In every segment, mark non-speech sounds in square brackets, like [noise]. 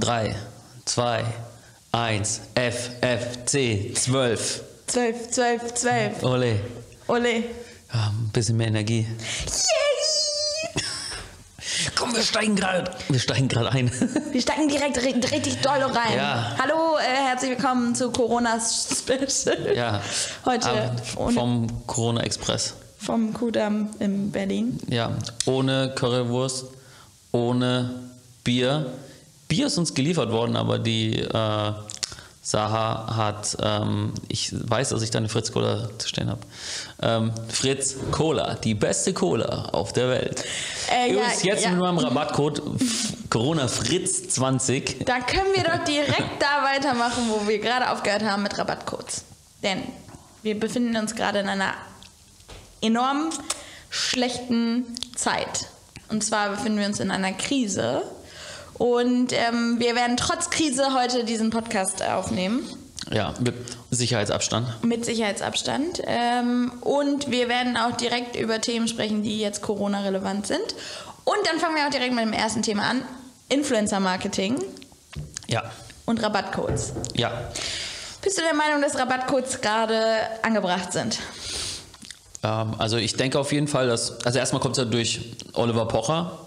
3, 2, 1, F, F, C, 12. 12, 12, 12. Ole. Ole. Ja, ein bisschen mehr Energie. Yay! Komm, wir steigen gerade. Wir steigen gerade ein. [laughs] Wir steigen direkt ri- richtig doll rein. Ja. Hallo, äh, herzlich willkommen zu Corona Special. Ja. Heute ohne, vom Corona Express. vom Kudamm in Berlin. Ja, ohne Currywurst, ohne Bier. Bier ist uns geliefert worden, aber die äh, Saha hat, ähm, ich weiß, dass ich da eine Fritz Cola zu stehen habe. Ähm, Fritz Cola, die beste Cola auf der Welt. Äh, ja, jetzt ja. mit meinem Rabattcode Corona Fritz 20. Da können wir doch direkt da weitermachen, wo wir gerade aufgehört haben mit Rabattcodes. Denn wir befinden uns gerade in einer enorm schlechten Zeit. Und zwar befinden wir uns in einer Krise. Und ähm, wir werden trotz Krise heute diesen Podcast aufnehmen. Ja, mit Sicherheitsabstand. Mit Sicherheitsabstand. Ähm, und wir werden auch direkt über Themen sprechen, die jetzt Corona-relevant sind. Und dann fangen wir auch direkt mit dem ersten Thema an. Influencer-Marketing Ja, und Rabattcodes. ja. Bist du der Meinung, dass Rabattcodes gerade angebracht sind? Ähm, also ich denke auf jeden Fall, dass, also erstmal kommt es ja durch Oliver Pocher,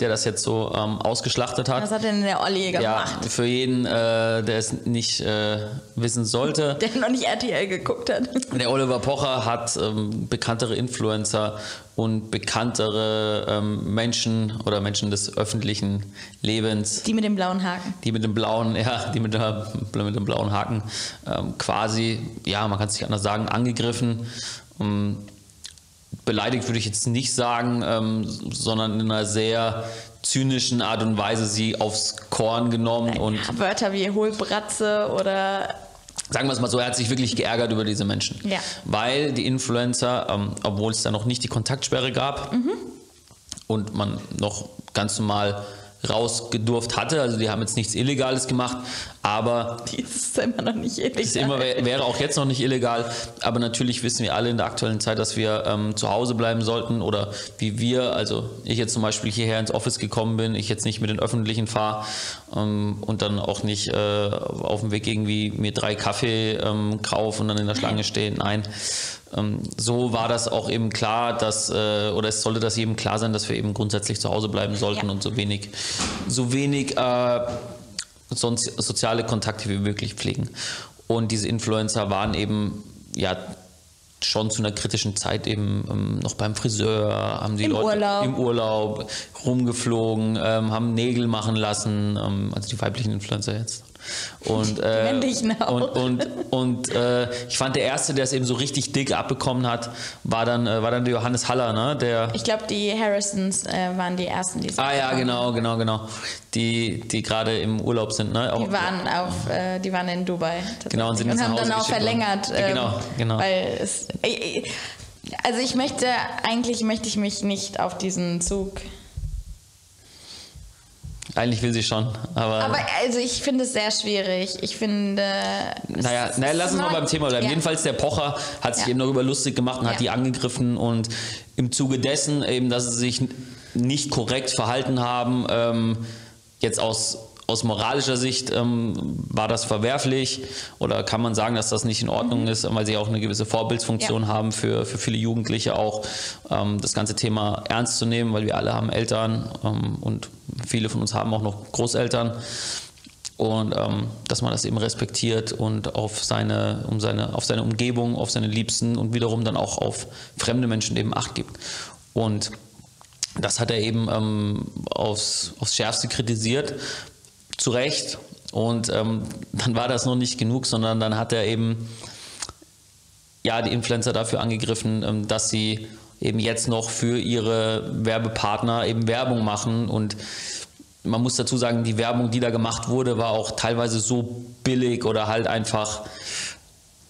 der das jetzt so ähm, ausgeschlachtet hat. Was hat denn der Olli Ja, gemacht? für jeden, äh, der es nicht äh, wissen sollte. [laughs] Der noch nicht RTL geguckt hat. [laughs] Der Oliver Pocher hat ähm, bekanntere Influencer und bekanntere ähm, Menschen oder Menschen des öffentlichen Lebens, Die mit dem blauen Haken. die mit dem blauen, ja, die mit, der, mit dem blauen Haken ähm, quasi, ja, man kann es nicht anders sagen, angegriffen. Ähm, beleidigt würde ich jetzt nicht sagen, ähm, sondern in einer sehr zynischen Art und Weise sie aufs Korn genommen und Wörter wie Hohlbratze oder Sagen wir es mal so, er hat sich wirklich geärgert über diese Menschen. Ja. Weil die Influencer, ähm, obwohl es da noch nicht die Kontaktsperre gab Mhm. und man noch ganz normal rausgedurft hatte, also die haben jetzt nichts Illegales gemacht, aber die ist immer noch nicht illegal. es immer, wär- wäre auch jetzt noch nicht illegal, aber natürlich wissen wir alle in der aktuellen Zeit, dass wir ähm, zu Hause bleiben sollten oder wie wir, also ich jetzt zum Beispiel hierher ins Office gekommen bin, ich jetzt nicht mit den Öffentlichen fahre ähm, und dann auch nicht äh, auf dem Weg irgendwie mir drei Kaffee ähm, kaufe und dann in der Schlange stehe. Nein. Ähm, so war das auch eben klar, dass, äh, oder es sollte das jedem klar sein, dass wir eben grundsätzlich zu Hause bleiben sollten Ja. und so wenig, so wenig äh, sonst soziale Kontakte wie möglich pflegen. Und diese Influencer waren eben ja schon zu einer kritischen Zeit eben ähm, noch beim Friseur, haben die Im Leute Urlaub. im Urlaub rumgeflogen, ähm, haben Nägel machen lassen, ähm, also die weiblichen Influencer jetzt. Und, äh, und, und, und äh, ich fand der erste, der es eben so richtig dick abbekommen hat, war dann, äh, war dann der Johannes Haller, ne? Der, Ich glaube, die Harrisons äh, waren die ersten, die es ah ja, genau, genau, genau. Die, die gerade im Urlaub sind, ne? Auch, Die waren auf, äh, die waren in Dubai. Genau, und sind jetzt haben nach Hause dann auch verlängert. Ja, genau, ähm, genau. Weil es, äh, also ich möchte, eigentlich möchte ich mich nicht auf diesen Zug. Eigentlich will sie schon, aber, Aber also ich finde es sehr schwierig. Ich finde. naja, naja, lass uns mal beim Thema bleiben. Ja. Jedenfalls der Pocher hat sich Ja. eben darüber lustig gemacht und hat Ja. die angegriffen und im Zuge dessen eben, dass sie sich nicht korrekt verhalten haben, ähm, jetzt aus aus moralischer Sicht ähm, war das verwerflich oder kann man sagen, dass das nicht in Ordnung ist, weil sie auch eine gewisse Vorbildsfunktion Mhm. Ja. haben für, für viele Jugendliche auch ähm, das ganze Thema ernst zu nehmen, weil wir alle haben Eltern ähm, und viele von uns haben auch noch Großeltern und ähm, dass man das eben respektiert und auf seine, um seine, auf seine Umgebung, auf seine Liebsten und wiederum dann auch auf fremde Menschen eben Acht gibt. Und das hat er eben ähm, aufs, aufs Schärfste kritisiert, zu Recht. Und ähm, dann war das noch nicht genug, sondern dann hat er eben ja, die Influencer dafür angegriffen, ähm, dass sie eben jetzt noch für ihre Werbepartner eben Werbung machen und man muss dazu sagen, die Werbung, die da gemacht wurde, war auch teilweise so billig oder halt einfach,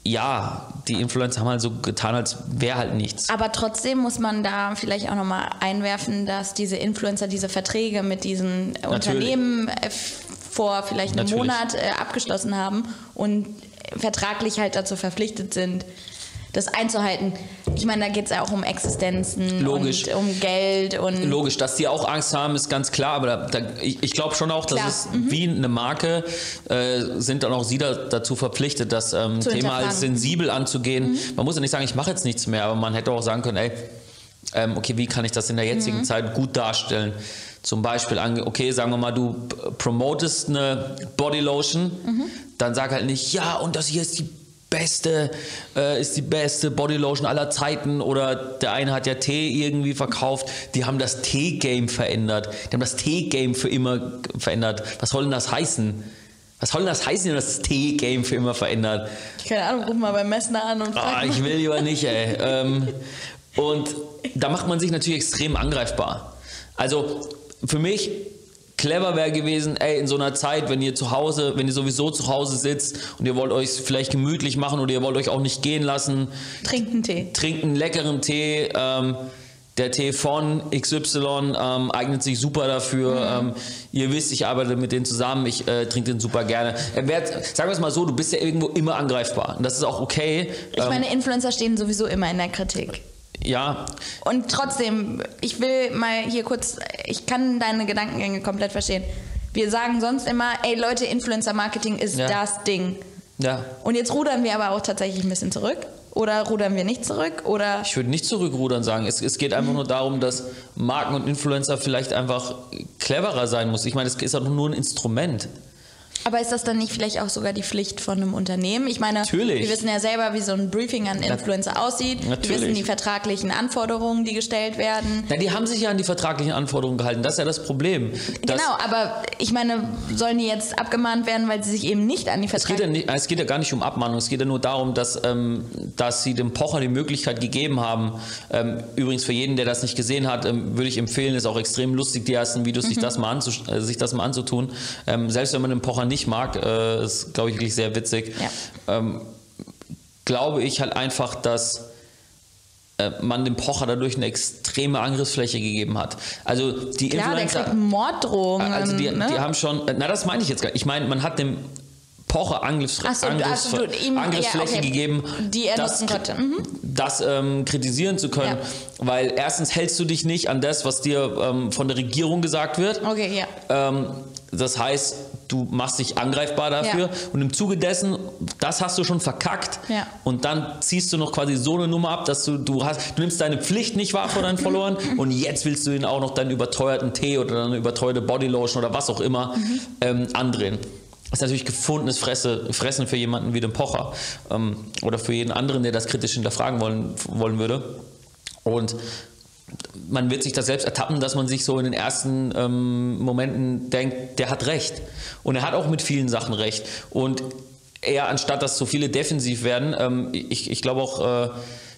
ja, die Influencer haben halt so getan, als wäre halt nichts. Aber trotzdem muss man da vielleicht auch nochmal einwerfen, dass diese Influencer diese Verträge mit diesen Unternehmen äh, vor vielleicht einem. Monat äh, abgeschlossen haben und vertraglich halt dazu verpflichtet sind, das einzuhalten. Ich meine, da geht es ja auch um Existenzen Logisch. und um Geld und Logisch, dass die auch Angst haben, ist ganz klar, aber da, da, ich, ich glaube schon auch, dass Klar. es wie eine Marke äh, sind dann auch sie da, dazu verpflichtet, das ähm, Thema sensibel anzugehen. Man muss ja nicht sagen, ich mache jetzt nichts mehr, aber man hätte auch sagen können, ey, ähm, okay, wie kann ich das in der jetzigen Mhm. Zeit gut darstellen? Zum Beispiel, okay, sagen wir mal, du promotest eine Bodylotion, Mhm. dann sag halt nicht, ja, und das hier ist die beste, äh, ist die beste Bodylotion aller Zeiten oder der eine hat ja Tee irgendwie verkauft, die haben das Tee-Game verändert, die haben das Tee-Game für immer verändert. Was soll denn das heißen? Was soll denn das heißen, wenn das Tee-Game für immer verändert? keine Ahnung, ruf mal beim Messner an und frag Ah, ich will lieber nicht, ey. [laughs] Ähm, und da macht man sich natürlich extrem angreifbar. Also für mich clever wäre gewesen, ey, in so einer Zeit, wenn ihr zu Hause, wenn ihr sowieso zu Hause sitzt und ihr wollt euch vielleicht gemütlich machen oder ihr wollt euch auch nicht gehen lassen, trinken Tee. trinkt einen leckeren Tee. Ähm, der Tee von XY ähm, eignet sich super dafür. Ähm, ihr wisst, ich arbeite mit denen zusammen, ich äh, trinke den super gerne. Er werd, sagen wir es mal so, du bist ja irgendwo immer angreifbar. Und das ist auch okay. Ich Ähm, meine, Influencer stehen sowieso immer in der Kritik. Ja, Und trotzdem, ich will mal hier kurz, ich kann deine Gedankengänge komplett verstehen. Wir sagen sonst immer, ey Leute, Influencer-Marketing ist Ja. das Ding. ja. Und jetzt rudern wir aber auch tatsächlich ein bisschen zurück. Oder rudern wir nicht zurück? Oder Ich würde nicht zurückrudern sagen. Es, es geht einfach nur darum, dass Marken und Influencer vielleicht einfach cleverer sein muss. Ich meine, es ist auch nur ein Instrument. Aber ist das dann nicht vielleicht auch sogar die Pflicht von einem Unternehmen? Ich meine, Natürlich. wir wissen ja selber, wie so ein Briefing an Influencer aussieht. Wir Natürlich. wissen die vertraglichen Anforderungen, die gestellt werden. Na, die haben sich ja an die vertraglichen Anforderungen gehalten. Das ist ja das Problem. Genau, aber ich meine, sollen die jetzt abgemahnt werden, weil sie sich eben nicht an die Es geht, ja vertraglichen nicht, es geht ja gar nicht um Abmahnung, es geht ja nur darum, dass, ähm, dass sie dem Pocher die Möglichkeit gegeben haben. Ähm, übrigens für jeden, der das nicht gesehen hat, ähm, würde ich empfehlen, ist auch extrem lustig, die ersten Videos, sich, das mal äh, sich das mal anzutun. Ähm, selbst wenn man den Pocher nicht mag, äh, ist, glaube ich, wirklich sehr witzig. Ja. Ähm, glaube ich halt einfach, dass äh, man dem Pocher dadurch eine extreme Angriffsfläche gegeben hat. Also die Klar, der Influencer... kriegt Morddrohungen. Also die, ne? die haben schon, na das meine ich jetzt gar nicht. Ich meine, man hat dem Pocher Angriffs Ach so, Angriffs also Angriffsfläche ja, okay. gegeben, Die er das, nutzen konnte. Mhm. das ähm, kritisieren zu können. Weil erstens hältst du dich nicht an das, was dir ähm, von der Regierung gesagt wird. Okay, ja. Ähm, das heißt, du machst dich angreifbar dafür Ja. und im Zuge dessen, das hast du schon verkackt Ja. und dann ziehst du noch quasi so eine Nummer ab, dass du, du hast, du nimmst deine Pflicht nicht wahr vor deinen Followern [laughs] und jetzt willst du ihnen auch noch deinen überteuerten Tee oder deine überteuerte Bodylotion oder was auch immer Mhm. ähm, andrehen. Das ist natürlich gefundenes Fresse, Fressen für jemanden wie den Pocher ähm, oder für jeden anderen, der das kritisch hinterfragen wollen, wollen würde. Und man wird sich da selbst ertappen, dass man sich so in den ersten ähm, Momenten denkt, der hat recht. Und er hat auch mit vielen Sachen recht. Und eher anstatt, dass so viele defensiv werden, ähm, ich, ich glaube auch, äh,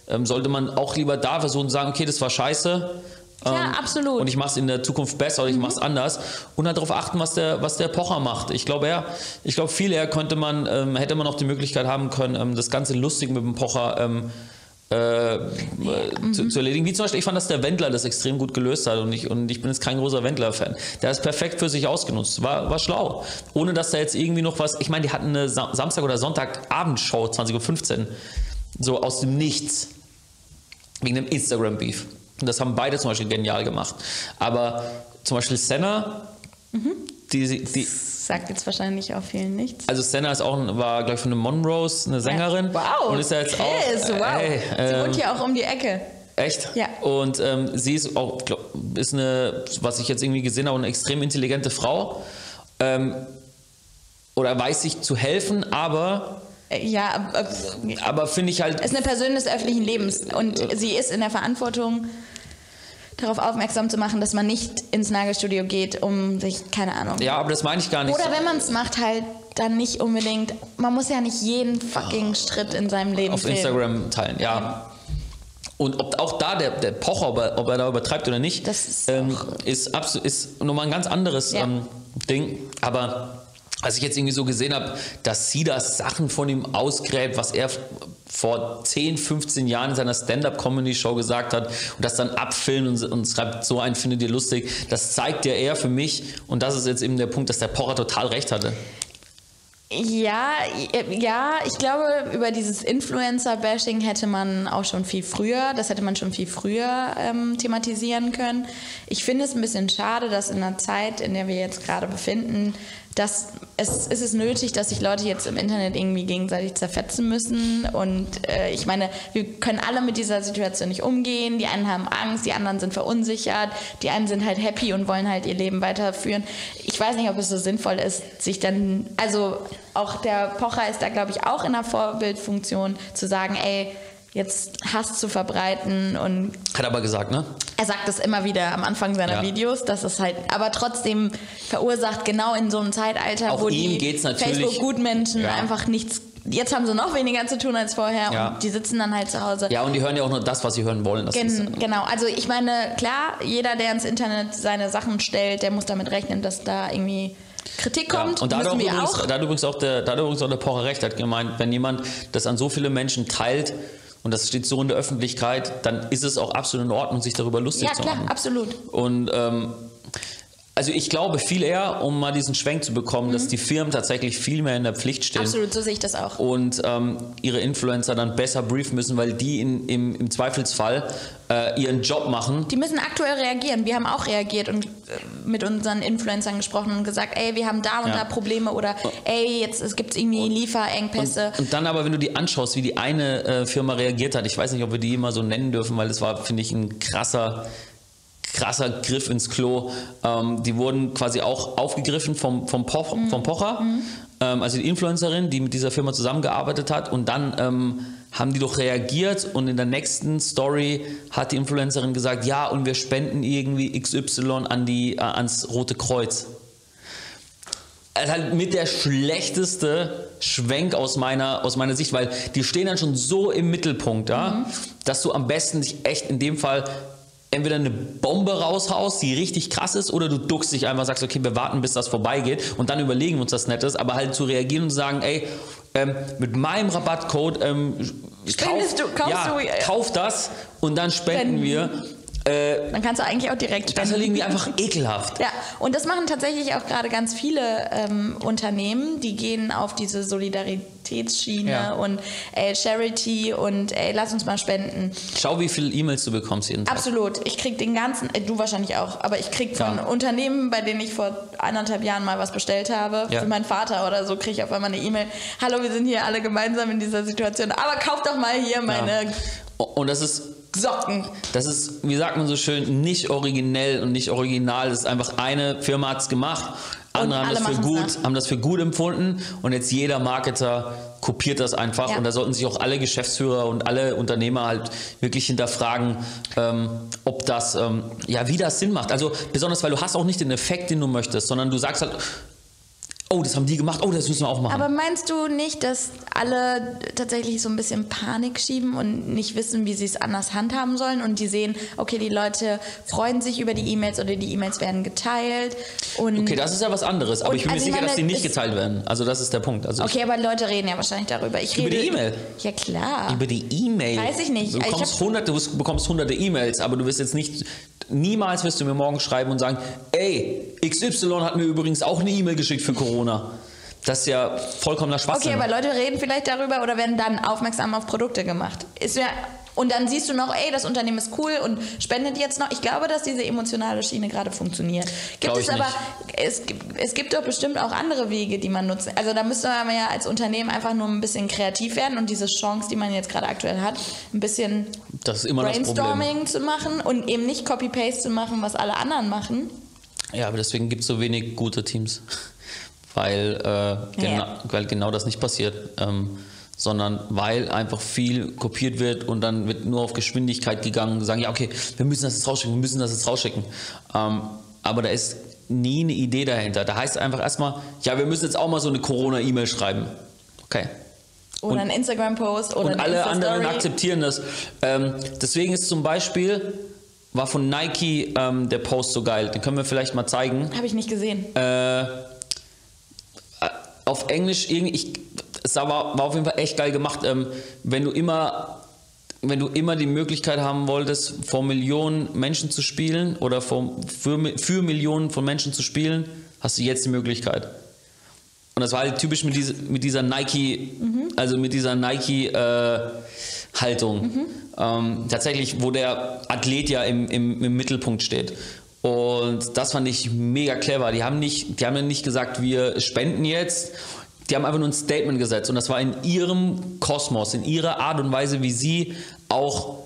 ähm, sollte man auch lieber da versuchen zu sagen, okay, das war scheiße. Klar, absolut. Mhm. Und ich mache es in der Zukunft besser oder ich mache es anders. Und halt darauf achten, was der, was der Pocher macht. Ich glaube, eher, ich glaube, viel eher könnte man, ähm, hätte man auch die Möglichkeit haben können, ähm, das Ganze lustig mit dem Pocher ähm, äh, äh, zu, zu erledigen. Wie zum Beispiel, ich fand, dass der Wendler das extrem gut gelöst hat und ich, und ich bin jetzt kein großer Wendler-Fan. Der es perfekt für sich ausgenutzt, war, war schlau. Ohne dass da jetzt irgendwie noch was, ich meine, die hatten eine Sa Samstag- oder Sonntagabendshow, 20.15 Uhr, so aus dem Nichts, wegen dem Instagram-Beef. Das haben beide zum Beispiel genial gemacht. Aber zum Beispiel Senna, die, die, Sagt jetzt wahrscheinlich auch vielen nichts. also Senna ist auch, war, glaube ich, von den Monrose, eine Sängerin. Wow. Und ist ja jetzt Chris, auch. äh, wow. Hey, Sie ähm, wohnt hier auch um die Ecke. Echt? Ja. Und ähm, sie ist auch, glaub, ist eine, was ich jetzt irgendwie gesehen habe, eine extrem intelligente Frau. Ähm, oder weiß sich zu helfen, aber, Äh, Ja, äh, aber finde ich halt. ist eine Person des öffentlichen Lebens und sie ist in der Verantwortung, darauf aufmerksam zu machen, dass man nicht ins Nagelstudio geht, um sich, keine Ahnung. Ja, aber das meine ich gar nicht. Oder wenn man es macht, halt dann nicht unbedingt. Man muss ja nicht jeden fucking Schritt in seinem Leben auf filmen. Instagram teilen, ja. Und ob auch da der, der Pocher, ob er, ob er da übertreibt oder nicht, Das ist ähm, ist, ist nochmal ein ganz anderes Ja. ähm, Ding. Aber als ich jetzt irgendwie so gesehen habe, dass sie das Sachen von ihm ausgräbt, was er vor 10, 15 Jahren in seiner Stand-Up-Comedy-Show gesagt hat und das dann abfilmt und, und schreibt, so einen findet ihr lustig, das zeigt ja eher für mich, und das ist jetzt eben der Punkt, dass der Pocher total recht hatte. Ja, ja, ich glaube, über dieses Influencer-Bashing hätte man auch schon viel früher, das hätte man schon viel früher ähm, thematisieren können. Ich finde es ein bisschen schade, dass in der Zeit, in der wir jetzt gerade befinden, dass es, ist es nötig, dass sich Leute jetzt im Internet irgendwie gegenseitig zerfetzen müssen. Und äh, ich meine, wir können alle mit dieser Situation nicht umgehen. Die einen haben Angst, die anderen sind verunsichert, die einen sind halt happy und wollen halt ihr Leben weiterführen. Ich weiß nicht, ob es so sinnvoll ist, sich dann, also auch der Pocher ist da, glaube ich, auch in der Vorbildfunktion zu sagen, ey, jetzt Hass zu verbreiten und hat aber gesagt, ne? Er sagt das immer wieder am Anfang seiner ja. Videos, dass es halt, aber trotzdem verursacht genau in so einem Zeitalter, Auch wo die Facebook-Gutmenschen ja. einfach nichts Jetzt haben sie noch weniger zu tun als vorher ja. und die sitzen dann halt zu Hause. Ja, und die hören ja auch nur das, was sie hören wollen. Gen genau, also ich meine, klar, jeder, der ins Internet seine Sachen stellt, der muss damit rechnen, dass da irgendwie Kritik kommt. Ja, und da hat, übrigens, da hat übrigens auch der, da hat übrigens auch der Pocher recht, hat gemeint, wenn jemand das an so viele Menschen teilt, und das steht so in der Öffentlichkeit, dann ist es auch absolut in Ordnung, sich darüber lustig ja, zu machen. Ja, klar, absolut. Und ähm, also ich glaube viel eher, um mal diesen Schwenk zu bekommen, mhm. dass die Firmen tatsächlich viel mehr in der Pflicht stehen. Absolut, so sehe ich das auch. Und ähm, ihre Influencer dann besser briefen müssen, weil die in, im, im Zweifelsfall äh, ihren Job machen. Die müssen aktuell reagieren. Wir haben auch reagiert und äh, mit unseren Influencern gesprochen und gesagt, ey, wir haben da und ja. da Probleme oder ey, jetzt gibt es irgendwie Lieferengpässe. Und, und, dann aber, wenn du die anschaust, wie die eine äh, Firma reagiert hat, ich weiß nicht, ob wir die immer so nennen dürfen, weil das war, finde ich, ein krasser krasser Griff ins Klo. Ähm, die wurden quasi auch aufgegriffen vom, vom, Poch, mhm. vom Pocher, mhm. ähm, also die Influencerin, die mit dieser Firma zusammengearbeitet hat. Und dann ähm, haben die doch reagiert und in der nächsten Story hat die Influencerin gesagt, ja, und wir spenden irgendwie XY an die, äh, ans Rote Kreuz. Also halt mit der schlechteste Schwenk aus meiner, aus meiner Sicht, weil die stehen dann schon so im Mittelpunkt, ja, mhm. dass du am besten dich echt in dem Fall entweder eine Bombe raushaust, die richtig krass ist, oder du duckst dich einfach, sagst, okay, wir warten, bis das vorbeigeht und dann überlegen wir uns das Nettes, aber halt zu reagieren und sagen, ey, ähm, mit meinem Rabattcode ähm, kauf, du, kaufst ja, du, äh, kauf das und dann spenden wir. Äh, dann kannst du eigentlich auch direkt spenden. Das ist irgendwie einfach ekelhaft. Ja, und das machen tatsächlich auch gerade ganz viele ähm, Unternehmen, die gehen auf diese Solidaritätsschiene ja. und ey, Charity und ey, lass uns mal spenden. Schau, wie viele E-Mails du bekommst jeden Tag. Absolut. Ich krieg den ganzen, äh, du wahrscheinlich auch, aber ich krieg von ja. Unternehmen, bei denen ich vor anderthalb Jahren mal was bestellt habe, ja. für meinen Vater oder so, kriege ich auf einmal eine E-Mail. Hallo, wir sind hier alle gemeinsam in dieser Situation, aber kauf doch mal hier meine. Und das ist Socken. Das ist, wie sagt man so schön, nicht originell und nicht original. Das ist einfach eine Firma hat es gemacht, andere haben das für gut, haben das für gut empfunden und jetzt jeder Marketer kopiert das einfach ja. und da sollten sich auch alle Geschäftsführer und alle Unternehmer halt wirklich hinterfragen, ähm, ob das, ähm, ja, wie das Sinn macht. Also besonders, weil du hast auch nicht den Effekt, den du möchtest, sondern du sagst halt, oh, das haben die gemacht, oh, das müssen wir auch machen. Aber meinst du nicht, dass alle tatsächlich so ein bisschen Panik schieben und nicht wissen, wie sie es anders handhaben sollen und die sehen, okay, die Leute freuen sich über die E-Mails oder die E-Mails werden geteilt und Okay, das ist ja was anderes, aber ich bin also mir sicher, meine, dass die nicht geteilt werden. Also das ist der Punkt. Also okay, aber Leute reden ja wahrscheinlich darüber. Ich über die E-Mail? Ja, klar. Über die E-Mail? Weiß ich nicht. Du bekommst, hunderte, du bekommst hunderte E-Mails, aber du wirst jetzt nicht, niemals wirst du mir morgen schreiben und sagen, ey, XY hat mir übrigens auch eine E-Mail geschickt für Corona. Das ist ja vollkommener Schwachsinn. Okay, aber Leute reden vielleicht darüber oder werden dann aufmerksam auf Produkte gemacht. Ist ja und dann siehst du noch, ey, das Unternehmen ist cool und spendet jetzt noch. Ich glaube, dass diese emotionale Schiene gerade funktioniert. Gibt es aber, es, es gibt doch bestimmt auch andere Wege, die man nutzt. Also da müsste man ja als Unternehmen einfach nur ein bisschen kreativ werden und diese Chance, die man jetzt gerade aktuell hat, ein bisschen Brainstorming zu machen und eben nicht Copy-Paste zu machen, was alle anderen machen. Ja, aber deswegen gibt es so wenig gute Teams weil, äh, gena ja. weil genau das nicht passiert. Ähm, sondern weil einfach viel kopiert wird und dann wird nur auf Geschwindigkeit gegangen, sagen, ja, okay, wir müssen das jetzt rausschicken, wir müssen das jetzt rausschicken. Ähm, aber da ist nie eine Idee dahinter. Da heißt es einfach erstmal, ja, wir müssen jetzt auch mal so eine Corona-E-Mail schreiben. Okay. Oder ein Instagram-Post oder Und alle anderen akzeptieren das. Ähm, deswegen ist zum Beispiel, war von Nike ähm, der Post so geil. Den können wir vielleicht mal zeigen. Habe ich nicht gesehen. Äh, auf Englisch irgendwie, ich, es war, war auf jeden Fall echt geil gemacht. Ähm, wenn du immer wenn du immer die Möglichkeit haben wolltest, vor Millionen Menschen zu spielen oder vor, für, für Millionen von Menschen zu spielen, hast du jetzt die Möglichkeit. Und das war halt typisch mit, diese, mit dieser Nike, mhm. also mit dieser Nike-Haltung. Äh, mhm. ähm, tatsächlich, wo der Athlet ja im, im, im Mittelpunkt steht. Und das fand ich mega clever. Die haben nicht, die haben nicht gesagt, wir spenden jetzt. Die haben einfach nur ein Statement gesetzt. Und das war in ihrem Kosmos, in ihrer Art und Weise, wie sie auch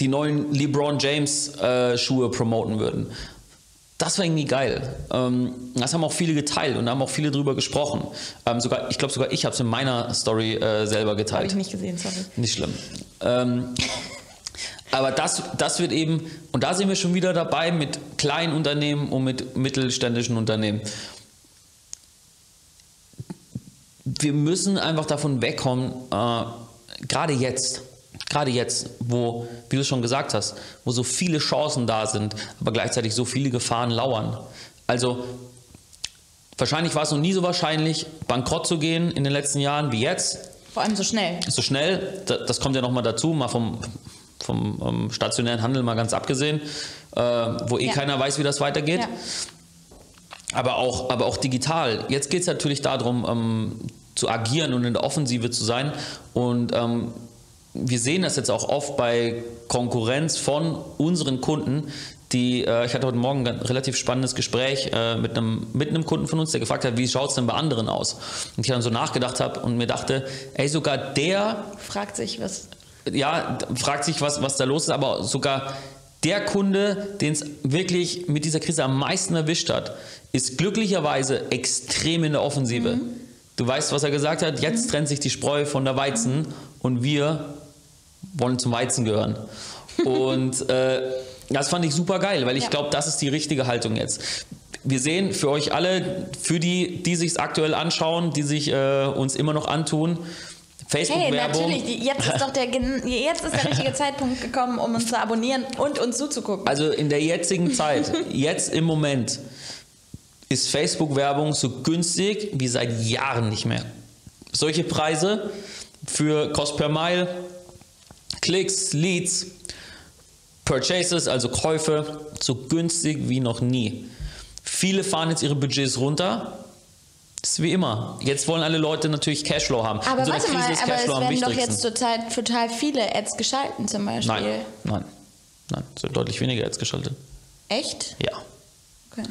die neuen LeBron James äh, Schuhe promoten würden. Das war irgendwie geil. Ähm, das haben auch viele geteilt und da haben auch viele drüber gesprochen. Ähm, sogar, ich glaube, sogar ich habe es in meiner Story äh, selber geteilt. Habe ich nicht gesehen, sorry. Nicht schlimm. Ähm, aber das, das wird eben, und da sind wir schon wieder dabei mit kleinen Unternehmen und mit mittelständischen Unternehmen. Wir müssen einfach davon wegkommen, äh, gerade jetzt, gerade jetzt, wo, wie du schon gesagt hast, wo so viele Chancen da sind, aber gleichzeitig so viele Gefahren lauern. Also wahrscheinlich war es noch nie so wahrscheinlich, bankrott zu gehen in den letzten Jahren wie jetzt. Vor allem so schnell. So schnell, das kommt ja nochmal dazu, mal vom, vom ähm, stationären Handel mal ganz abgesehen, äh, wo eh ja. keiner weiß, wie das weitergeht. Ja. Aber, auch, aber auch digital. Jetzt geht es natürlich darum, ähm, zu agieren und in der Offensive zu sein. Und ähm, wir sehen das jetzt auch oft bei Konkurrenz von unseren Kunden, die, äh, ich hatte heute Morgen ein relativ spannendes Gespräch äh, mit, einem, mit einem Kunden von uns, der gefragt hat, wie schaut es denn bei anderen aus? Und ich dann so nachgedacht habe und mir dachte, ey, sogar der fragt sich, was ja, fragt sich, was, was da los ist, aber sogar der Kunde, den es wirklich mit dieser Krise am meisten erwischt hat, ist glücklicherweise extrem in der Offensive. Mhm. Du weißt, was er gesagt hat? Jetzt mhm. trennt sich die Spreu von der Weizen und wir wollen zum Weizen gehören. Und [laughs] äh, das fand ich super geil, weil ich ja. glaube, das ist die richtige Haltung jetzt. Wir sehen für euch alle, für die, die sich es aktuell anschauen, die sich äh, uns immer noch antun, Facebook-Werbung. Hey, natürlich. Jetzt ist doch der, [laughs] jetzt ist der richtige Zeitpunkt gekommen, um uns zu abonnieren und uns zuzugucken. Also in der jetzigen Zeit, [laughs] jetzt im Moment, ist Facebook-Werbung so günstig wie seit Jahren nicht mehr. Solche Preise für Cost per Mile, Klicks, Leads, Purchases, also Käufe, so günstig wie noch nie. Viele fahren jetzt ihre Budgets runter, das ist wie immer. Jetzt wollen alle Leute natürlich Cashflow haben. Aber so warte mal, aber es werden doch jetzt zurzeit total viele Ads geschalten zum Beispiel. Nein, nein, nein. Es sind deutlich weniger Ads geschaltet. Echt? Ja. Okay.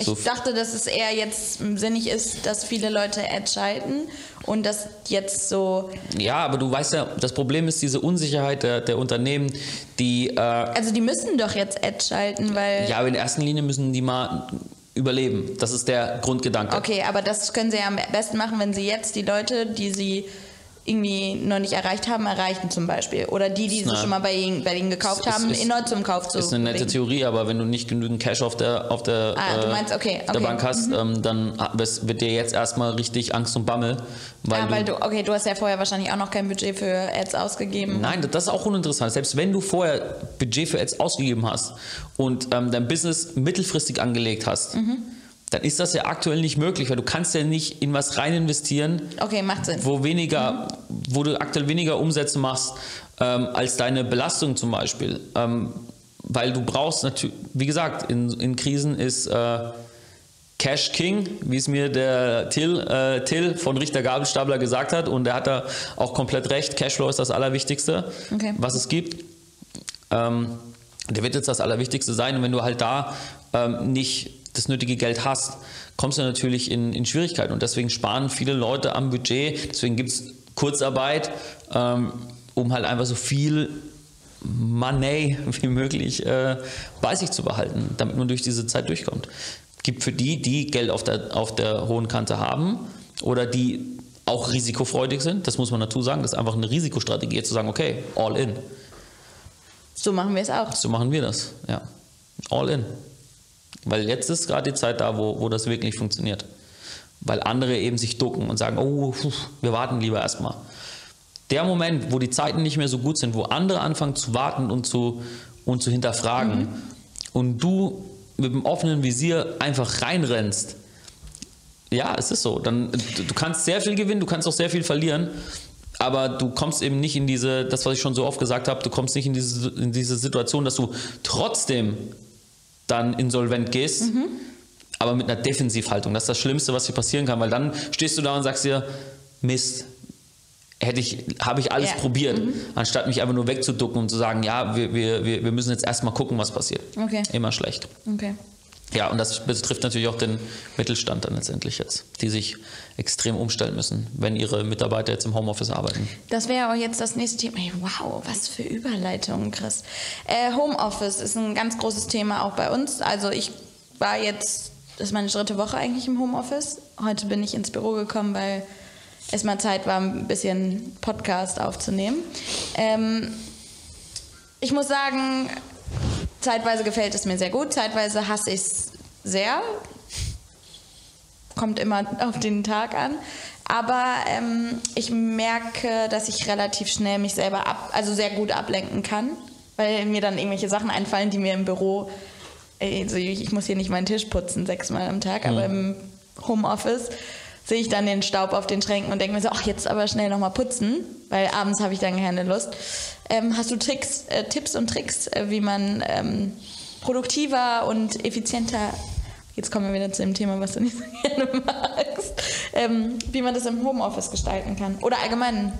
Ich so dachte, dass es eher jetzt sinnig ist, dass viele Leute Ads schalten und dass jetzt so. Ja, aber du weißt ja, das Problem ist diese Unsicherheit der, der Unternehmen, die. Äh, also die müssen doch jetzt Ads schalten, weil. Ja, aber in erster Linie müssen die mal überleben. Das ist der Grundgedanke. Okay, aber das können Sie ja am besten machen, wenn Sie jetzt die Leute, die Sie irgendwie noch nicht erreicht haben, erreichen zum Beispiel. Oder die, die sie schon mal bei ihnen, bei ihnen gekauft ist, haben, ist, neu zum Kauf zu Ist eine nette bringen. Theorie, aber wenn du nicht genügend Cash auf der, auf der, ah, äh, meinst, okay, okay. der Bank hast, mhm. ähm, dann wird dir jetzt erstmal richtig Angst und Bammel. Weil, ah, weil du, okay, du hast ja vorher wahrscheinlich auch noch kein Budget für Ads ausgegeben. Nein, das ist auch uninteressant. Selbst wenn du vorher Budget für Ads ausgegeben hast und ähm, dein Business mittelfristig angelegt hast, mhm dann ist das ja aktuell nicht möglich, weil du kannst ja nicht in was rein investieren, okay, macht Sinn. wo weniger, mhm. wo du aktuell weniger Umsätze machst ähm, als deine Belastung zum Beispiel, ähm, weil du brauchst natürlich, wie gesagt, in, in Krisen ist äh, Cash King, wie es mir der Till, äh, Till von Richter Gabelstapler gesagt hat und er hat da auch komplett recht. Cashflow ist das Allerwichtigste, okay. was es gibt. Ähm, der wird jetzt das Allerwichtigste sein und wenn du halt da ähm, nicht das nötige Geld hast, kommst du natürlich in, in Schwierigkeiten. Und deswegen sparen viele Leute am Budget. Deswegen gibt es Kurzarbeit, ähm, um halt einfach so viel Money [laughs] wie möglich äh, bei sich zu behalten, damit man durch diese Zeit durchkommt. Gibt für die, die Geld auf der, auf der hohen Kante haben oder die auch risikofreudig sind, das muss man dazu sagen, das ist einfach eine Risikostrategie, zu sagen, okay, all in. So machen wir es auch. So machen wir das, ja. All in. Weil jetzt ist gerade die Zeit da, wo, wo das wirklich funktioniert. Weil andere eben sich ducken und sagen, oh, wir warten lieber erstmal. Der Moment, wo die Zeiten nicht mehr so gut sind, wo andere anfangen zu warten und zu, und zu hinterfragen mhm. und du mit dem offenen Visier einfach reinrennst, ja, es ist so. Dann, du kannst sehr viel gewinnen, du kannst auch sehr viel verlieren, aber du kommst eben nicht in diese, das was ich schon so oft gesagt habe, du kommst nicht in diese, in diese Situation, dass du trotzdem dann insolvent gehst, mhm. aber mit einer Defensivhaltung. Das ist das Schlimmste, was dir passieren kann, weil dann stehst du da und sagst dir, Mist, hätte ich, habe ich alles Ja. probiert, Mhm. anstatt mich einfach nur wegzuducken und zu sagen, ja, wir, wir, wir müssen jetzt erstmal gucken, was passiert. Okay. Immer schlecht. Okay. Ja, und das betrifft natürlich auch den Mittelstand dann letztendlich jetzt, die sich extrem umstellen müssen, wenn ihre Mitarbeiter jetzt im Homeoffice arbeiten. Das wäre auch jetzt das nächste Thema. Wow, was für Überleitungen, Chris. Äh, Homeoffice ist ein ganz großes Thema auch bei uns. Also ich war jetzt, das ist meine dritte Woche eigentlich im Homeoffice. Heute bin ich ins Büro gekommen, weil es mal Zeit war, ein bisschen Podcast aufzunehmen. Ähm, ich muss sagen, zeitweise gefällt es mir sehr gut, zeitweise hasse ich es sehr. Kommt immer auf den Tag an. Aber ähm, ich merke, dass ich relativ schnell mich selber ab, also sehr gut ablenken kann, weil mir dann irgendwelche Sachen einfallen, die mir im Büro, also ich ich muss hier nicht meinen Tisch putzen sechsmal am Tag, aber im Homeoffice sehe ich dann den Staub auf den Schränken und denke mir so, ach jetzt aber schnell nochmal putzen, weil abends habe ich dann keine Lust. Ähm, hast du Tricks, äh, Tipps und Tricks, äh, wie man ähm, produktiver und effizienter, jetzt kommen wir wieder zu dem Thema, was du [laughs] nicht so gerne magst, ähm, wie man das im Homeoffice gestalten kann oder allgemein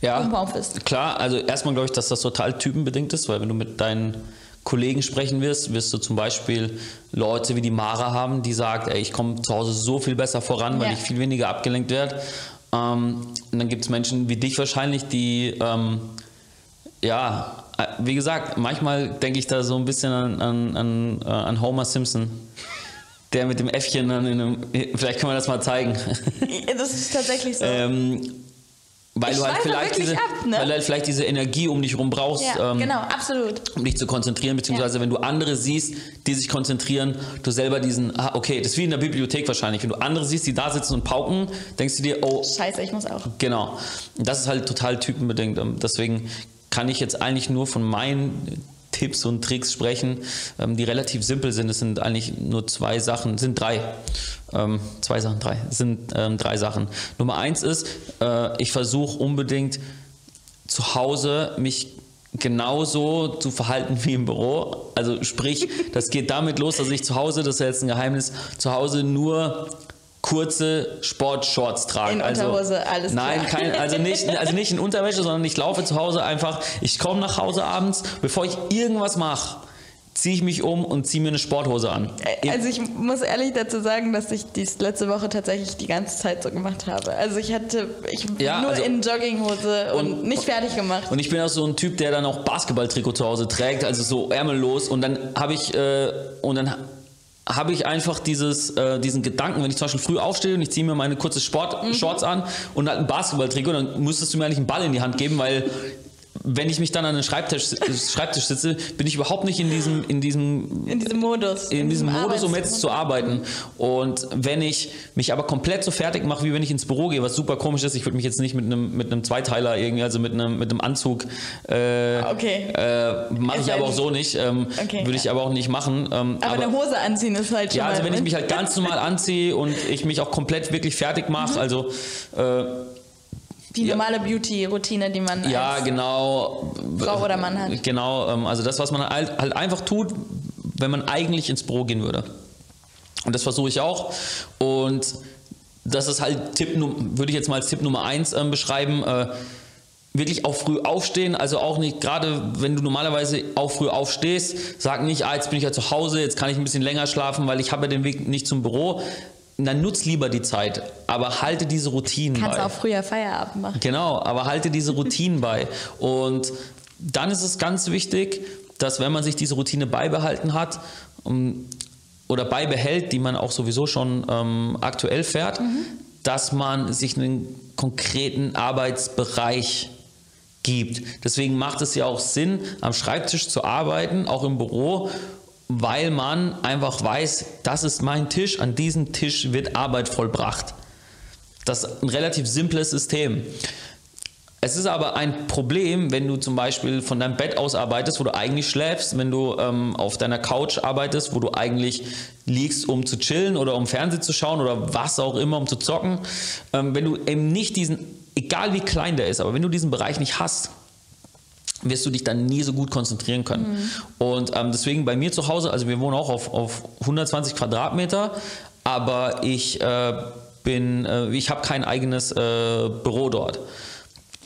Ja, Homeoffice. klar, also erstmal glaube ich, dass das total typenbedingt ist, weil wenn du mit deinen Kollegen sprechen wirst, wirst du zum Beispiel Leute wie die Mara haben, die sagt, ey, ich komme zu Hause so viel besser voran, weil Ja. ich viel weniger abgelenkt werde. Ähm, und dann gibt es Menschen wie dich wahrscheinlich, die, ähm, ja, äh, wie gesagt, manchmal denke ich da so ein bisschen an, an, an, äh, an Homer Simpson. Der mit dem Äffchen dann in einem, vielleicht können wir das mal zeigen. Das ist tatsächlich so. [laughs] ähm, weil Ich du halt vielleicht diese, ab, ne? weil du halt vielleicht diese Energie um dich rum brauchst, ja, ähm, genau, absolut. um dich zu konzentrieren, beziehungsweise wenn du andere siehst, die sich konzentrieren, du selber diesen, ah, okay, das ist wie in der Bibliothek wahrscheinlich. Wenn du andere siehst, die da sitzen und pauken, denkst du dir, oh, Scheiße, ich muss auch. genau. Und das ist halt total typenbedingt. Ähm, Deswegen kann ich jetzt eigentlich nur von meinen Tipps und Tricks sprechen, ähm, die relativ simpel sind. Es sind eigentlich nur zwei Sachen, sind drei. Ähm, zwei Sachen, drei. Es sind ähm, drei Sachen. Nummer eins ist, äh, ich versuche unbedingt zu Hause mich genauso zu verhalten wie im Büro. Also sprich, das geht damit los, dass ich zu Hause, das ist jetzt ein Geheimnis, zu Hause nur kurze Sportshorts trage. In Unterhose, alles Nein, klar. kein, also, nicht, also nicht in Unterwäsche, sondern ich laufe zu Hause einfach, ich komme nach Hause abends, bevor ich irgendwas mache, ziehe ich mich um und ziehe mir eine Sporthose an. Also ich muss ehrlich dazu sagen, dass ich dies letzte Woche tatsächlich die ganze Zeit so gemacht habe. Also ich hatte ich Ja, nur also- in Jogginghose und, und- nicht fertig gemacht. Und ich bin auch so ein Typ, der dann auch Basketballtrikot zu Hause trägt, also so ärmellos. Und dann habe ich äh, und dann habe ich einfach dieses, äh, diesen Gedanken, wenn ich zum Beispiel früh aufstehe und ich ziehe mir meine kurze Sport Mhm. Shorts an und halt ein Basketballtrikot, dann müsstest du mir eigentlich einen Ball in die Hand geben, weil wenn ich mich dann an den Schreibtisch, Schreibtisch sitze, bin ich überhaupt nicht in diesem, in diesem in diesem Modus. in diesem Modus, um jetzt zu arbeiten. Und wenn ich mich aber komplett so fertig mache, wie wenn ich ins Büro gehe, was super komisch ist, ich würde mich jetzt nicht mit einem, mit einem Zweiteiler irgendwie, also mit einem, mit einem Anzug, äh, Okay. äh, mache ich aber auch so nicht, ähm, Okay, würde ich ja. aber auch nicht machen. Ähm, Aber, eine Hose anziehen ist halt schon ja, also wenn ich mich halt ganz normal anziehe und ich mich auch komplett wirklich fertig mache, also äh, die ja. normale Beauty-Routine, die man ja, als genau. Frau oder Mann hat. Genau, ähm, also das, was man halt, halt einfach tut, wenn man eigentlich ins Büro gehen würde. Und das versuche ich auch. Und das ist halt Tipp, würde ich jetzt mal als Tipp Nummer eins ähm, beschreiben. Äh, wirklich auch früh aufstehen, also auch nicht, gerade wenn du normalerweise auch früh aufstehst, sag nicht, ah, jetzt bin ich ja zu Hause, jetzt kann ich ein bisschen länger schlafen, weil ich habe ja den Weg nicht zum Büro. Dann nutz lieber die Zeit, aber halte diese Routinen kannst bei. auch früher Feierabend machen. Genau, aber halte diese [laughs] Routinen bei. Und dann ist es ganz wichtig, dass wenn man sich diese Routine beibehalten hat um, oder beibehält, die man auch sowieso schon ähm, aktuell fährt, dass man sich einen konkreten Arbeitsbereich gibt. Deswegen macht es ja auch Sinn, am Schreibtisch zu arbeiten, auch im Büro, weil man einfach weiß, das ist mein Tisch, an diesem Tisch wird Arbeit vollbracht. Das ist ein relativ simples System. Es ist aber ein Problem, wenn du zum Beispiel von deinem Bett aus arbeitest, wo du eigentlich schläfst, wenn du ähm, auf deiner Couch arbeitest, wo du eigentlich liegst, um zu chillen oder um Fernsehen zu schauen oder was auch immer, um zu zocken. Ähm, wenn du eben nicht diesen, egal wie klein der ist, aber wenn du diesen Bereich nicht hast, wirst du dich dann nie so gut konzentrieren können. Mhm. Und ähm, deswegen bei mir zu Hause, also wir wohnen auch auf, auf 120 Quadratmeter, aber ich äh, bin, äh, ich habe kein eigenes äh, Büro dort.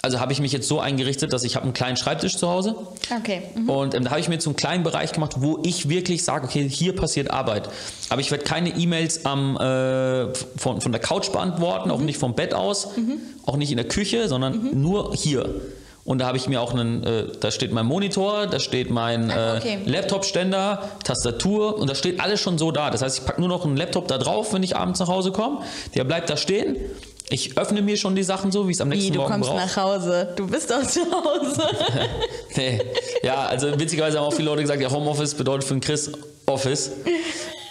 Also habe ich mich jetzt so eingerichtet, dass ich habe einen kleinen Schreibtisch zu Hause. Okay. Mhm. Und ähm, da habe ich mir jetzt so einen kleinen Bereich gemacht, wo ich wirklich sage, okay, hier passiert Arbeit. Aber ich werde keine E-Mails äh, von, von der Couch beantworten, mhm. auch nicht vom Bett aus, mhm. auch nicht in der Küche, sondern mhm. nur hier. Und da habe ich mir auch einen, äh, da steht mein Monitor, da steht mein äh, okay. Laptop-Ständer, Tastatur und da steht alles schon so da. Das heißt, ich packe nur noch einen Laptop da drauf, wenn ich abends nach Hause komme. Der bleibt da stehen. Ich öffne mir schon die Sachen so, wie es am nächsten Wie, Morgen brauche. Du kommst nach Hause. Du bist doch zu Hause. [laughs] nee. Ja, also witzigerweise haben auch viele Leute gesagt, ja, Homeoffice bedeutet für den Chris Office.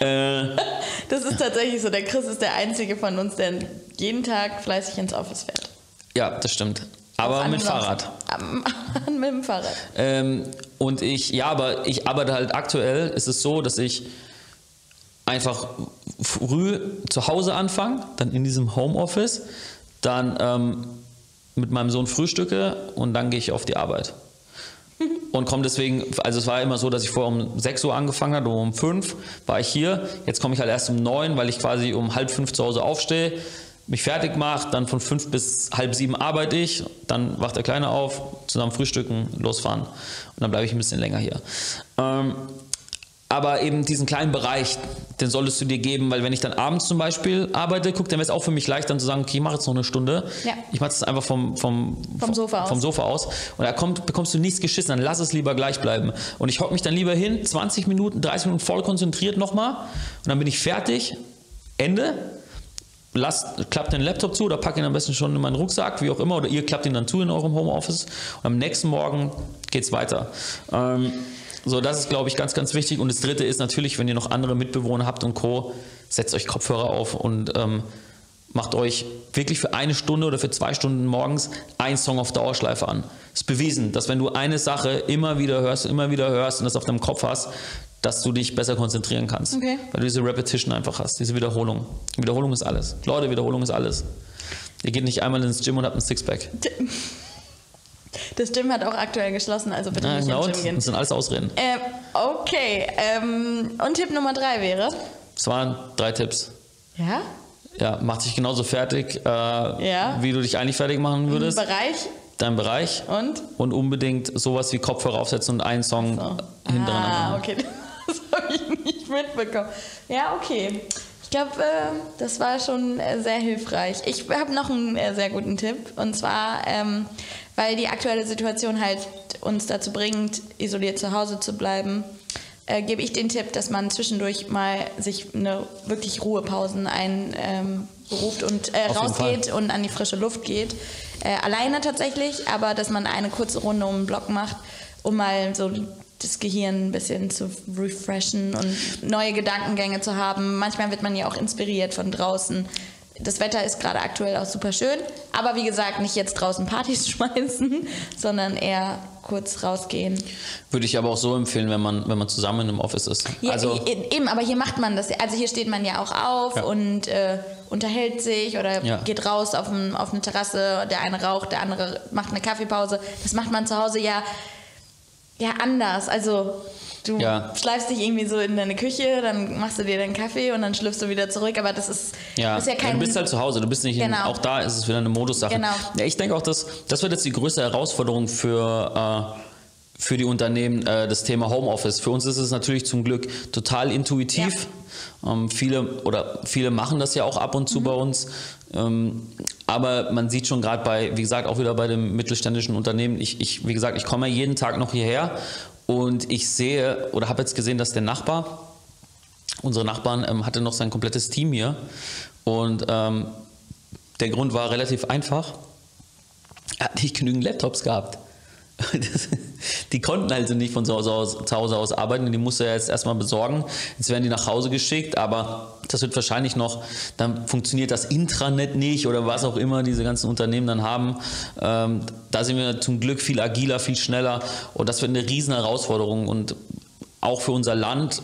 Äh, [laughs] das ist tatsächlich so. Der Chris ist der einzige von uns, der jeden Tag fleißig ins Office fährt. Ja, das stimmt. Aber mit Fahrrad. Mit dem Fahrrad. Ähm, und ich, ja, aber ich arbeite halt aktuell, ist es so, dass ich einfach früh zu Hause anfange, dann in diesem Homeoffice, dann ähm, mit meinem Sohn frühstücke und dann gehe ich auf die Arbeit. [laughs] Und komme deswegen, also es war immer so, dass ich vorher um 6 Uhr angefangen habe, um 5 war ich hier. Jetzt komme ich halt erst um 9, weil ich quasi um halb 5 zu Hause aufstehe, mich fertig mache, dann von 5 bis halb 7 arbeite ich, dann wacht der Kleine auf, zusammen frühstücken, losfahren und dann bleibe ich ein bisschen länger hier. Ähm, aber eben diesen kleinen Bereich, den solltest du dir geben, weil wenn ich dann abends zum Beispiel arbeite, guck, dann wäre es auch für mich leicht, dann zu sagen, okay, ich mache jetzt noch eine Stunde. Ja. Ich mache das einfach vom, vom, vom, Sofa aus. vom Sofa aus. Und da kommt, bekommst du nichts geschissen, dann lass es lieber gleich bleiben. Und ich hocke mich dann lieber hin, 20 Minuten, 30 Minuten voll konzentriert nochmal und dann bin ich fertig, Ende. Lass, klappt den Laptop zu oder pack ihn am besten schon in meinen Rucksack, wie auch immer, oder ihr klappt ihn dann zu in eurem Homeoffice und am nächsten Morgen geht es weiter. Ähm, so, das ist, glaube ich, ganz, ganz wichtig. Und das Dritte ist natürlich, wenn ihr noch andere Mitbewohner habt und Co., setzt euch Kopfhörer auf und ähm, macht euch wirklich für eine Stunde oder für zwei Stunden morgens einen Song auf Dauerschleife an. Es ist bewiesen, dass wenn du eine Sache immer wieder hörst, immer wieder hörst und das auf deinem Kopf hast, dass du dich besser konzentrieren kannst. Okay. Weil du diese Repetition einfach hast, diese Wiederholung. Wiederholung ist alles. Leute, Wiederholung ist alles. Ihr geht nicht einmal ins Gym und habt ein Sixpack. Das Gym hat auch aktuell geschlossen, also bitte ja, nicht genau, ins Gym gehen. Das sind alles Ausreden. Äh, okay, ähm, und Tipp Nummer drei wäre? Es waren drei Tipps. Ja? Ja, mach dich genauso fertig, äh, ja. wie du dich eigentlich fertig machen würdest. Bereich? Dein Bereich. Und? Und unbedingt sowas wie Kopfhörer aufsetzen und einen Song so. hintereinander. Ah, okay. Habe [laughs] ich nicht mitbekommen. Ja, okay. Ich glaube, äh, das war schon äh, sehr hilfreich. Ich habe noch einen äh, sehr guten Tipp. Und zwar ähm, weil die aktuelle Situation halt uns dazu bringt, isoliert zu Hause zu bleiben, äh, gebe ich den Tipp, dass man zwischendurch mal sich eine wirklich Ruhepausen einberuft ähm, und äh, rausgeht und an die frische Luft geht. Äh, alleine tatsächlich, aber dass man eine kurze Runde um den Block macht, um mal so das Gehirn ein bisschen zu refreshen und neue Gedankengänge zu haben. Manchmal wird man ja auch inspiriert von draußen das Wetter ist gerade aktuell auch super schön, aber wie gesagt, nicht jetzt draußen Partys [laughs] schmeißen, sondern eher kurz rausgehen. Würde ich aber auch so empfehlen, wenn man, wenn man zusammen in einem Office ist. Ja, also eben, aber hier macht man das. Also hier steht man ja auch auf ja. und äh, unterhält sich oder ja. geht raus auf, ein, auf eine Terrasse. Der eine raucht, der andere macht eine Kaffeepause. Das macht man zu Hause ja, ja anders. Also Du ja. schleifst dich irgendwie so in deine Küche, dann machst du dir deinen Kaffee und dann schlüpfst du wieder zurück. Aber das ist ja, ist ja kein. Ja, du bist halt zu Hause, du bist nicht genau. in, auch da ist es wieder eine Modussache. Genau. Ja, ich denke auch, dass das wird jetzt die größte Herausforderung für. Äh, für die Unternehmen äh, das Thema Homeoffice. Für uns ist es natürlich zum Glück total intuitiv. Ja. Ähm, viele oder viele machen das ja auch ab und zu mhm. bei uns. Ähm, aber man sieht schon gerade bei, wie gesagt, auch wieder bei dem mittelständischen Unternehmen, ich, ich wie gesagt, ich komme ja jeden Tag noch hierher und ich sehe oder habe jetzt gesehen, dass der Nachbar, unsere Nachbarn, ähm, hatte noch sein komplettes Team hier. Und ähm, der Grund war relativ einfach. Er hat nicht genügend Laptops gehabt. [laughs] die konnten also nicht von zu Hause, aus, zu Hause aus arbeiten, die musste er jetzt erstmal besorgen. Jetzt werden die nach Hause geschickt, aber das wird wahrscheinlich noch, dann funktioniert das Intranet nicht oder was auch immer diese ganzen Unternehmen dann haben. Ähm, da sind wir zum Glück viel agiler, viel schneller und das wird eine riesen Herausforderung und auch für unser Land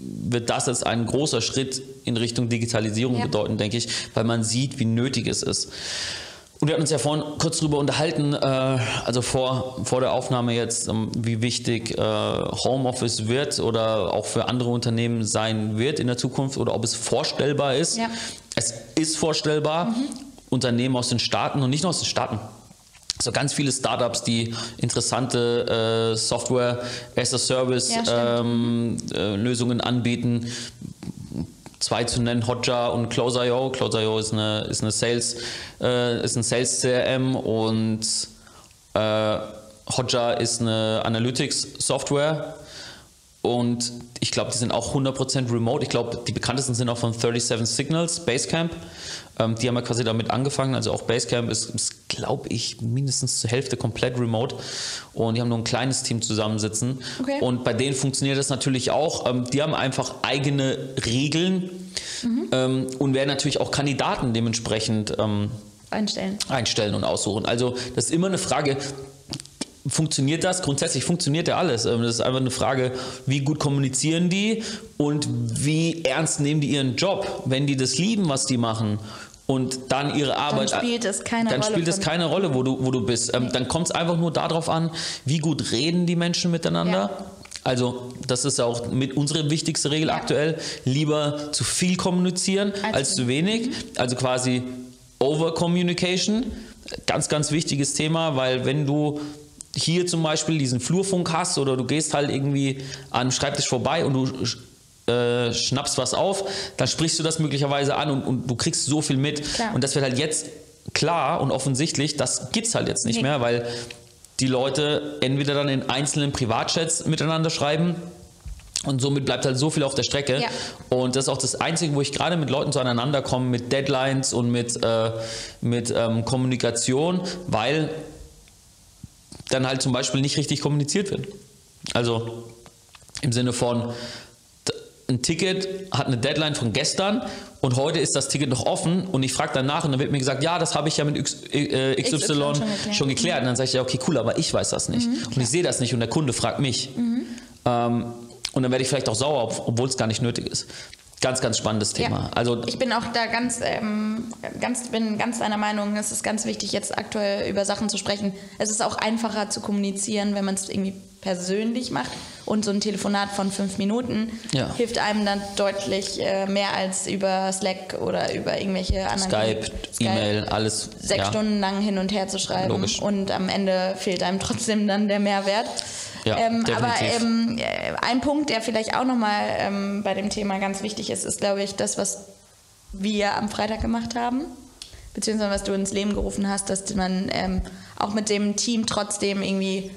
wird das jetzt ein großer Schritt in Richtung Digitalisierung ja. bedeuten, denke ich, weil man sieht, wie nötig es ist. Und wir hatten uns ja vorhin kurz darüber unterhalten, äh, also vor, vor der Aufnahme jetzt, ähm, wie wichtig äh, Homeoffice wird oder auch für andere Unternehmen sein wird in der Zukunft oder ob es vorstellbar ist. Ja. Es ist vorstellbar. Mhm. Unternehmen aus den Staaten und nicht nur aus den Staaten. So ganz viele Startups, die interessante äh, Software as a Service Ja, ähm, äh, Lösungen anbieten. Zwei zu nennen, Hotjar und Close.io. Close.io ist eine, ist eine Sales, äh, ist ein Sales CRM und äh, Hotjar ist eine Analytics Software. Und ich glaube, die sind auch 100% remote. Ich glaube, die bekanntesten sind auch von 37 Signals, Basecamp. Ähm, die haben ja quasi damit angefangen. Also auch Basecamp ist, ist glaube ich, mindestens zur Hälfte komplett remote. Und die haben nur ein kleines Team zusammensitzen. Okay. Und bei denen funktioniert das natürlich auch. Ähm, die haben einfach eigene Regeln ähm, und werden natürlich auch Kandidaten dementsprechend ähm, Einstellen. einstellen und aussuchen. Also das ist immer eine Frage, funktioniert das? Grundsätzlich funktioniert ja alles. Ähm, Das ist einfach eine Frage, wie gut kommunizieren die und wie ernst nehmen die ihren Job, wenn die das lieben, was die machen. Und dann ihre Arbeit. spielt es keine dann Rolle spielt es keine Rolle, wo du, wo du bist. Ähm, Dann kommt es einfach nur darauf an, wie gut reden die Menschen miteinander. Ja. Also, das ist auch mit unsere wichtigste Regel aktuell. Lieber zu viel kommunizieren Als als, zu wenig. Also quasi Over-Communication. Ganz, ganz wichtiges Thema, weil wenn du hier zum Beispiel diesen Flurfunk hast oder du gehst halt irgendwie an den Schreibtisch vorbei und du äh, schnappst was auf, dann sprichst du das möglicherweise an und, und du kriegst so viel mit. Klar. Und das wird halt jetzt klar und offensichtlich, das gibt es halt jetzt nicht Nee. mehr, weil die Leute entweder dann in einzelnen Privatchats miteinander schreiben und somit bleibt halt so viel auf der Strecke. Ja. Und das ist auch das Einzige, wo ich gerade mit Leuten so aneinander komme, mit Deadlines und mit, äh, mit ähm, Kommunikation, weil dann halt zum Beispiel nicht richtig kommuniziert wird. Also im Sinne von, ein Ticket hat eine Deadline von gestern und heute ist das Ticket noch offen und ich frage danach und dann wird mir gesagt, ja, das habe ich ja mit X, äh, XY, XY schon geklärt. schon geklärt. Und dann sage ich, ja, okay, cool, aber ich weiß das nicht. und ich sehe das nicht und der Kunde fragt mich. Ähm, und dann werde ich vielleicht auch sauer, ob- obwohl es gar nicht nötig ist. Ganz, ganz spannendes Thema. Ja. Also ich bin auch da ganz, ähm, ganz, bin ganz deiner Meinung, es ist ganz wichtig, jetzt aktuell über Sachen zu sprechen. Es ist auch einfacher zu kommunizieren, wenn man es irgendwie persönlich macht. Und so ein Telefonat von fünf Minuten Ja. hilft einem dann deutlich äh, mehr als über Slack oder über irgendwelche anderen Skype, E-Mail, alles. sechs ja. Stunden lang hin und her zu schreiben Logisch. und am Ende fehlt einem trotzdem dann der Mehrwert. Ja, ähm, aber ähm, äh, ein Punkt, der vielleicht auch nochmal ähm, bei dem Thema ganz wichtig ist, ist, glaube ich, das, was wir am Freitag gemacht haben, beziehungsweise was du ins Leben gerufen hast, dass man ähm, auch mit dem Team trotzdem irgendwie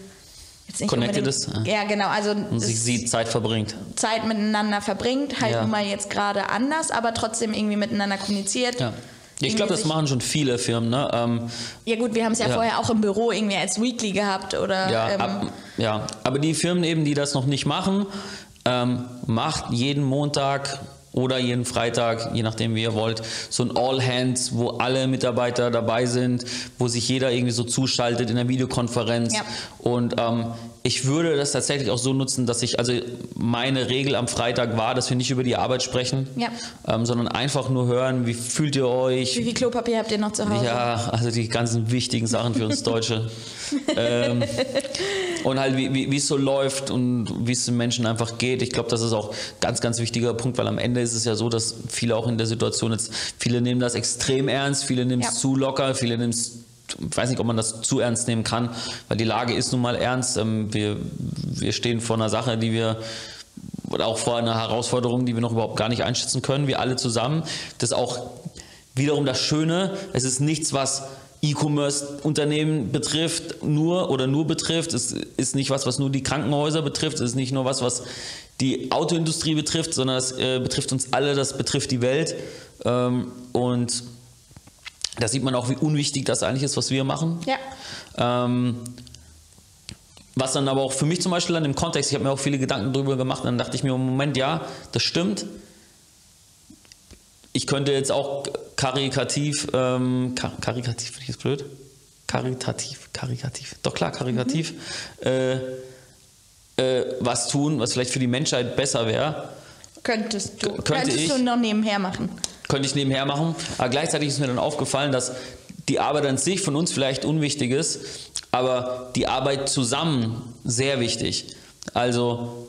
jetzt nicht Connected ist, ja. Genau. Also Und sich sieht, Zeit verbringt. Zeit miteinander verbringt, halt Ja. nun mal jetzt gerade anders, aber trotzdem irgendwie miteinander kommuniziert. Ja. Ich glaube, das machen schon viele Firmen. Ne? Ähm, Ja gut, wir haben es ja, Ja. vorher auch im Büro irgendwie als Weekly gehabt oder Ja, ähm, ab, ja, aber die Firmen eben, die das noch nicht machen, ähm, macht jeden Montag oder jeden Freitag, je nachdem wie ihr wollt, so ein All Hands, wo alle Mitarbeiter dabei sind, wo sich jeder irgendwie so zuschaltet in der Videokonferenz. Ja. Und ähm, ich würde das tatsächlich auch so nutzen, dass ich, also meine Regel am Freitag war, dass wir nicht über die Arbeit sprechen, Ja. ähm, sondern einfach nur hören, wie fühlt ihr euch, wie viel Klopapier habt ihr noch zu Hause? ja, also die ganzen wichtigen Sachen für uns Deutsche. [laughs] ähm, und halt, wie, es so läuft und wie es den Menschen einfach geht. Ich glaube, das ist auch ein ganz, ganz wichtiger Punkt, weil am Ende ist es ja so, dass viele auch in der Situation jetzt, viele nehmen das extrem ernst, viele nehmen es Ja. zu locker, viele nehmen es weiß nicht, ob man das zu ernst nehmen kann, weil die Lage ist nun mal ernst. Ähm, Wir, wir stehen vor einer Sache, die wir oder auch vor einer Herausforderung, die wir noch überhaupt gar nicht einschätzen können, wir alle zusammen. Das ist auch wiederum das Schöne, es ist nichts, was E-Commerce-Unternehmen betrifft, nur oder nur betrifft. Es ist nicht was, was nur die Krankenhäuser betrifft. Es ist nicht nur was, was die Autoindustrie betrifft, sondern es äh, betrifft uns alle, das betrifft die Welt. Ähm, und da sieht man auch, wie unwichtig das eigentlich ist, was wir machen. Ja. Ähm, was dann aber auch für mich zum Beispiel dann im Kontext, ich habe mir auch viele Gedanken darüber gemacht, und dann dachte ich mir, im Moment, ja, das stimmt. Ich könnte jetzt auch karikativ, ähm, kar karikativ, finde ich jetzt blöd? Karitativ, karikativ, doch klar, karikativ, äh, äh, was tun, was vielleicht für die Menschheit besser wäre. Könntest du, Könnte könntest ich? du noch nebenher machen. Könnte ich nebenher machen. Aber gleichzeitig ist mir dann aufgefallen, dass die Arbeit an sich von uns vielleicht unwichtig ist, aber die Arbeit zusammen sehr wichtig. Also,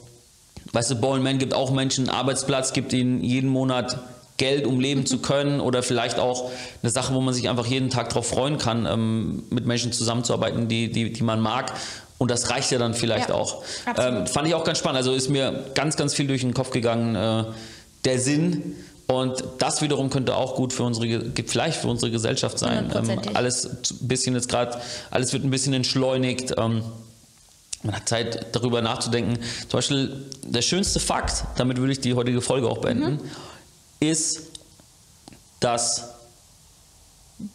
weißt du, Ball Man gibt auch Menschen einen Arbeitsplatz, gibt ihnen jeden Monat Geld, um leben zu können oder vielleicht auch eine Sache, wo man sich einfach jeden Tag darauf freuen kann, ähm, mit Menschen zusammenzuarbeiten, die, die, die man mag. Und das reicht ja dann vielleicht Ja, auch. Ähm, fand ich auch ganz spannend. Also ist mir ganz, ganz viel durch den Kopf gegangen, äh, der Sinn. Und das wiederum könnte auch gut für unsere, vielleicht für unsere Gesellschaft sein. Ähm, alles bisschen jetzt gerade, alles wird ein bisschen entschleunigt. Ähm, man hat Zeit, darüber nachzudenken. Zum Beispiel der schönste Fakt, damit würde ich die heutige Folge auch beenden, Mhm. ist, dass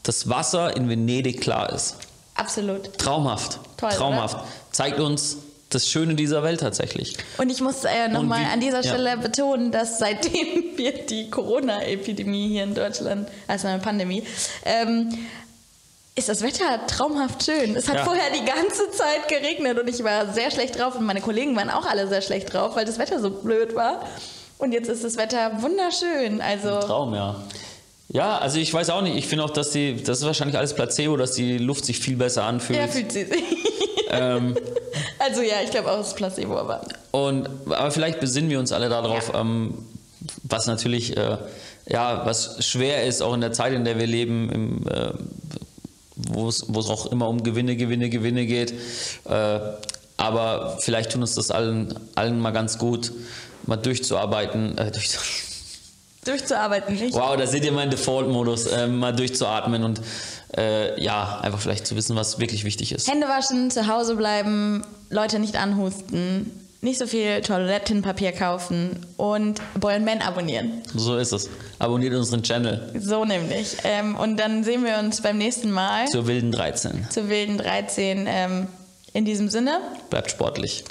das Wasser in Venedig klar ist. Absolut. Traumhaft. Toll, Traumhaft. Zeigt uns das Schöne dieser Welt tatsächlich. Und ich muss äh, nochmal an dieser ja. Stelle betonen, dass seitdem [laughs] wir die Corona-Epidemie hier in Deutschland, also eine Pandemie, ähm, ist das Wetter traumhaft schön. Es hat Ja. vorher die ganze Zeit geregnet und ich war sehr schlecht drauf und meine Kollegen waren auch alle sehr schlecht drauf, weil das Wetter so blöd war. Und jetzt ist das Wetter wunderschön. Also Traum, ja. Ja, also ich weiß auch nicht. Ich finde auch, dass die, das ist wahrscheinlich alles Placebo, dass die Luft sich viel besser anfühlt. ja, fühlt sie sich. ähm, [laughs] Also ja, ich glaube auch, es ist Placebo, aber Und, aber vielleicht besinnen wir uns alle darauf, ähm, was natürlich äh, ja, was schwer ist, auch in der Zeit, in der wir leben, im, äh, wo es wo es auch immer um Gewinne, Gewinne, Gewinne geht. Äh, aber vielleicht tun uns das allen, allen mal ganz gut, mal durchzuarbeiten. Äh, [laughs] durch, durchzuarbeiten nicht. wow, da seht ihr meinen Default-Modus, äh, mal durchzuatmen und äh, ja, einfach vielleicht zu wissen, was wirklich wichtig ist. Hände waschen, zu Hause bleiben, Leute nicht anhusten, nicht so viel Toilettenpapier kaufen und Boy Man abonnieren. So ist es. Abonniert unseren Channel So nämlich. Ähm, und dann sehen wir uns beim nächsten Mal zur wilden 13. zu Wilden 13. Ähm, in diesem Sinne, Bleibt sportlich.